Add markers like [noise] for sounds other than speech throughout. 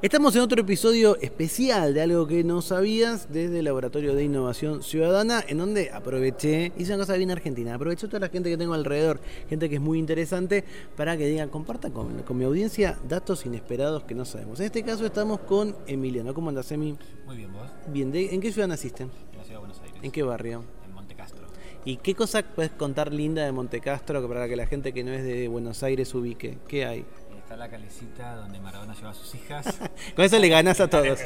Estamos en otro episodio especial de algo que no sabías desde el Laboratorio de Innovación Ciudadana, en donde aproveché, hice una cosa bien argentina, aproveché toda la gente que tengo alrededor, gente que es muy interesante, para que digan, compartan con, con mi audiencia datos inesperados que no sabemos. En este caso estamos con Emiliano. ¿Cómo andas, Emi? Muy bien, ¿vos? Bien, ¿de- ¿en qué ciudad naciste? En la ciudad de Buenos Aires. ¿En qué barrio? En Monte Castro. ¿Y qué cosa puedes contar linda de Montecastro para que la gente que no es de Buenos Aires ubique? ¿Qué hay? Está la calecita donde Maradona lleva a sus hijas. [laughs] Con eso le ganás a todos.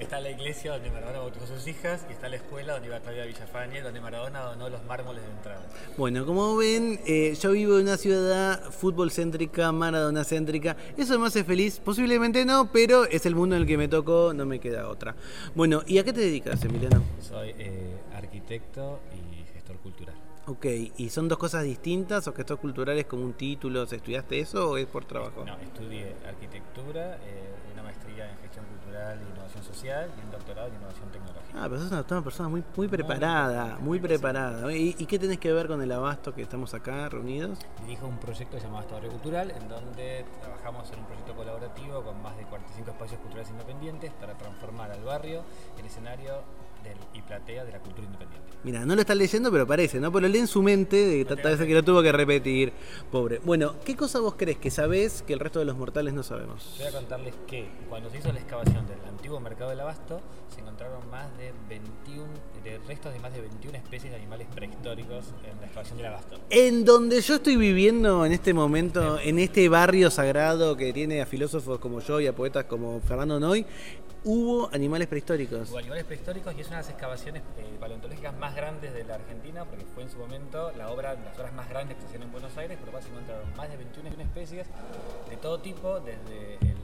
Está la iglesia donde Maradona bautizó a sus hijas. Y está la escuela donde iba Claudia Villafañe, donde Maradona donó los mármoles de entrada. Bueno, como ven, eh, yo vivo en una ciudad fútbol céntrica, maradona céntrica. Eso me hace feliz, posiblemente no, pero es el mundo en el que me tocó, no me queda otra. Bueno, ¿y a qué te dedicas, Emiliano? Soy eh, arquitecto y gestor cultural. Ok, ¿y son dos cosas distintas o que estos culturales como un título? ¿Estudiaste eso o es por trabajo? No, estudié arquitectura, eh, una maestría en gestión cultural e innovación social y un doctorado en innovación tecnológica. Ah, pero sos una, una persona muy, muy preparada, muy preparada. ¿Y, y qué tenés que ver con el abasto que estamos acá reunidos? Dirijo un proyecto que se llama Abasto Barrio Cultural, en donde trabajamos en un proyecto colaborativo con más de 45 espacios culturales independientes para transformar al barrio en escenario del, y platea de la cultura independiente. Mira, no lo está leyendo, pero parece, ¿no? Pero lee en su mente de tantas veces que lo tuvo que repetir. Pobre. Bueno, ¿qué cosa vos crees que sabés que el resto de los mortales no sabemos? Voy a contarles que cuando se hizo la excavación del antiguo mercado del abasto, se encontraron más de 21, de restos de más de 21 especies de animales prehistóricos en la excavación del abasto. En donde yo estoy viviendo en este momento, en este barrio sagrado que tiene a filósofos como yo y a poetas como Fernando Noy, hubo animales prehistóricos. Hubo animales prehistóricos y es una de las excavaciones eh, paleontológicas más grandes de la Argentina, porque fue en su momento la obra, las obras más grandes que se hicieron en Buenos Aires, por lo cual se encontraron más de 21 especies de todo tipo, desde el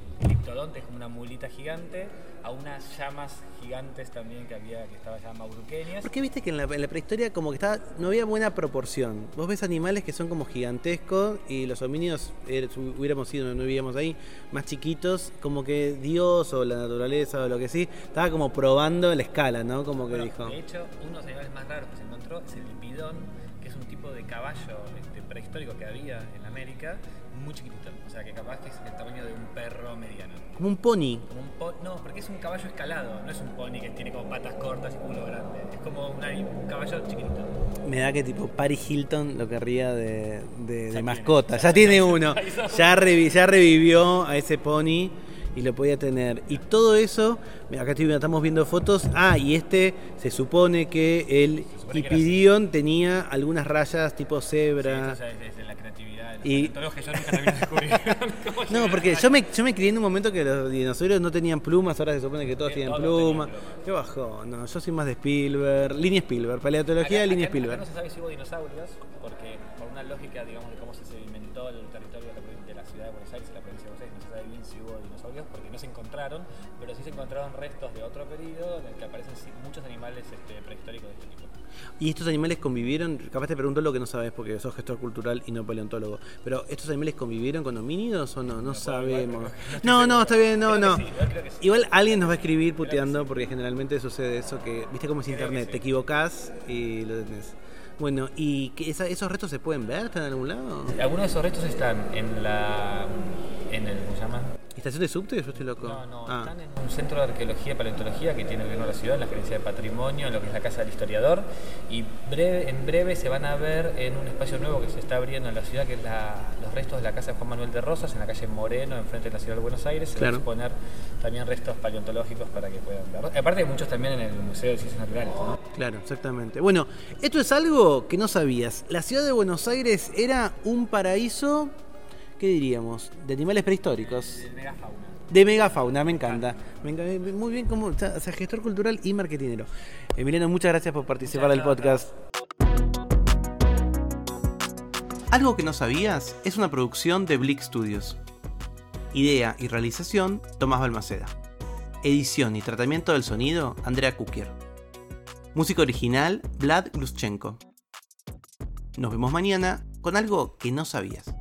ictodonte, como una mulita gigante, a unas llamas gigantes también que había, que estaban ya mauruqueñas. Porque viste que en la, en la prehistoria como que estaba, no había buena proporción. Vos ves animales que son como gigantescos y los homínidos, eh, hubiéramos sido, no vivíamos ahí, más chiquitos, como que Dios o la naturaleza o lo que sí, estaba como probando la escala, ¿no? Como que Bueno, dijo. De hecho, uno de los animales más raros que se encontró es el bidón, que es un tipo de caballo este, prehistórico que había en América, muy chiquitito. O sea, que capaz que es el tamaño de un perro mediano. Como un pony. Como un po- no, porque es un caballo escalado, no es un pony que tiene como patas cortas y culo grande. Es como un, caballo chiquitito. Me da que tipo Paris Hilton lo querría de, de- de tiene, mascota. ya- Ya tiene uno. [laughs] ya revi- revivió a ese pony y lo podía tener. Y todo eso, mira, acá estoy- estamos viendo fotos. Ah, y este se supone que el supone que tenía algunas rayas tipo Sí, cebra. esto Y- [laughs] No, porque yo me, yo me crié en un momento que los dinosaurios no tenían plumas, ahora se supone que todos tienen plumas. Qué bajo, no, yo soy más de Spielberg, línea Spielberg, paleontología, Acá- línea Spielberg. no se sabe si hubo dinosaurios, porque por una lógica, digamos, de cómo se sedimentó el territorio de la, de ciudad de Buenos Aires y la provincia de Buenos Aires, no se sabe bien si hubo dinosaurios, porque no se encontraron, pero sí se encontraron restos de otro periodo en el que aparecen muchos animales este, prehistóricos de este tipo. ¿Y estos animales convivieron? Capaz te pregunto lo que no sabes porque sos gestor cultural y no paleontólogo. Pero ¿estos animales convivieron con homínidos o no? No sabemos. No, [laughs] no, está bien, no, no. Igual alguien nos va a escribir puteando porque generalmente sucede eso que, viste cómo es internet, te equivocás y lo tenés. Bueno, ¿y que esa- esos restos se pueden ver? ¿Están en algún lado? Algunos de esos restos están en la. en el. ¿cómo se llama? ¿Estación de subte o yo estoy loco? No, no, Ah. están en un centro de arqueología y paleontología que tiene el gobierno de la ciudad, en la gerencia de patrimonio, en lo que es la casa del historiador. Y breve, en breve se van a ver en un espacio nuevo que se está abriendo en la ciudad, que es la- los restos de la casa de Juan Manuel de Rosas, en la calle Moreno, enfrente de la ciudad de Buenos Aires. Se Claro. van a exponer también restos paleontológicos para que puedan ver. Aparte, hay muchos también en el Museo de Ciencias Naturales. ¿no? Claro, exactamente. Bueno, esto es algo que no sabías. La ciudad de Buenos Aires era un paraíso, ¿qué diríamos? De animales prehistóricos. De megafauna. De megafauna, me encanta. Me enca- Muy bien, como o sea, o sea, gestor cultural y marketinero. Emiliano, muchas gracias por participar del podcast. Algo que no sabías es una producción de Blick Studios. Idea y realización, Tomás Balmaceda. Edición y tratamiento del sonido, Andrea Kukier. Música original, Vlad Gluschenko. Nos vemos mañana con algo que no sabías.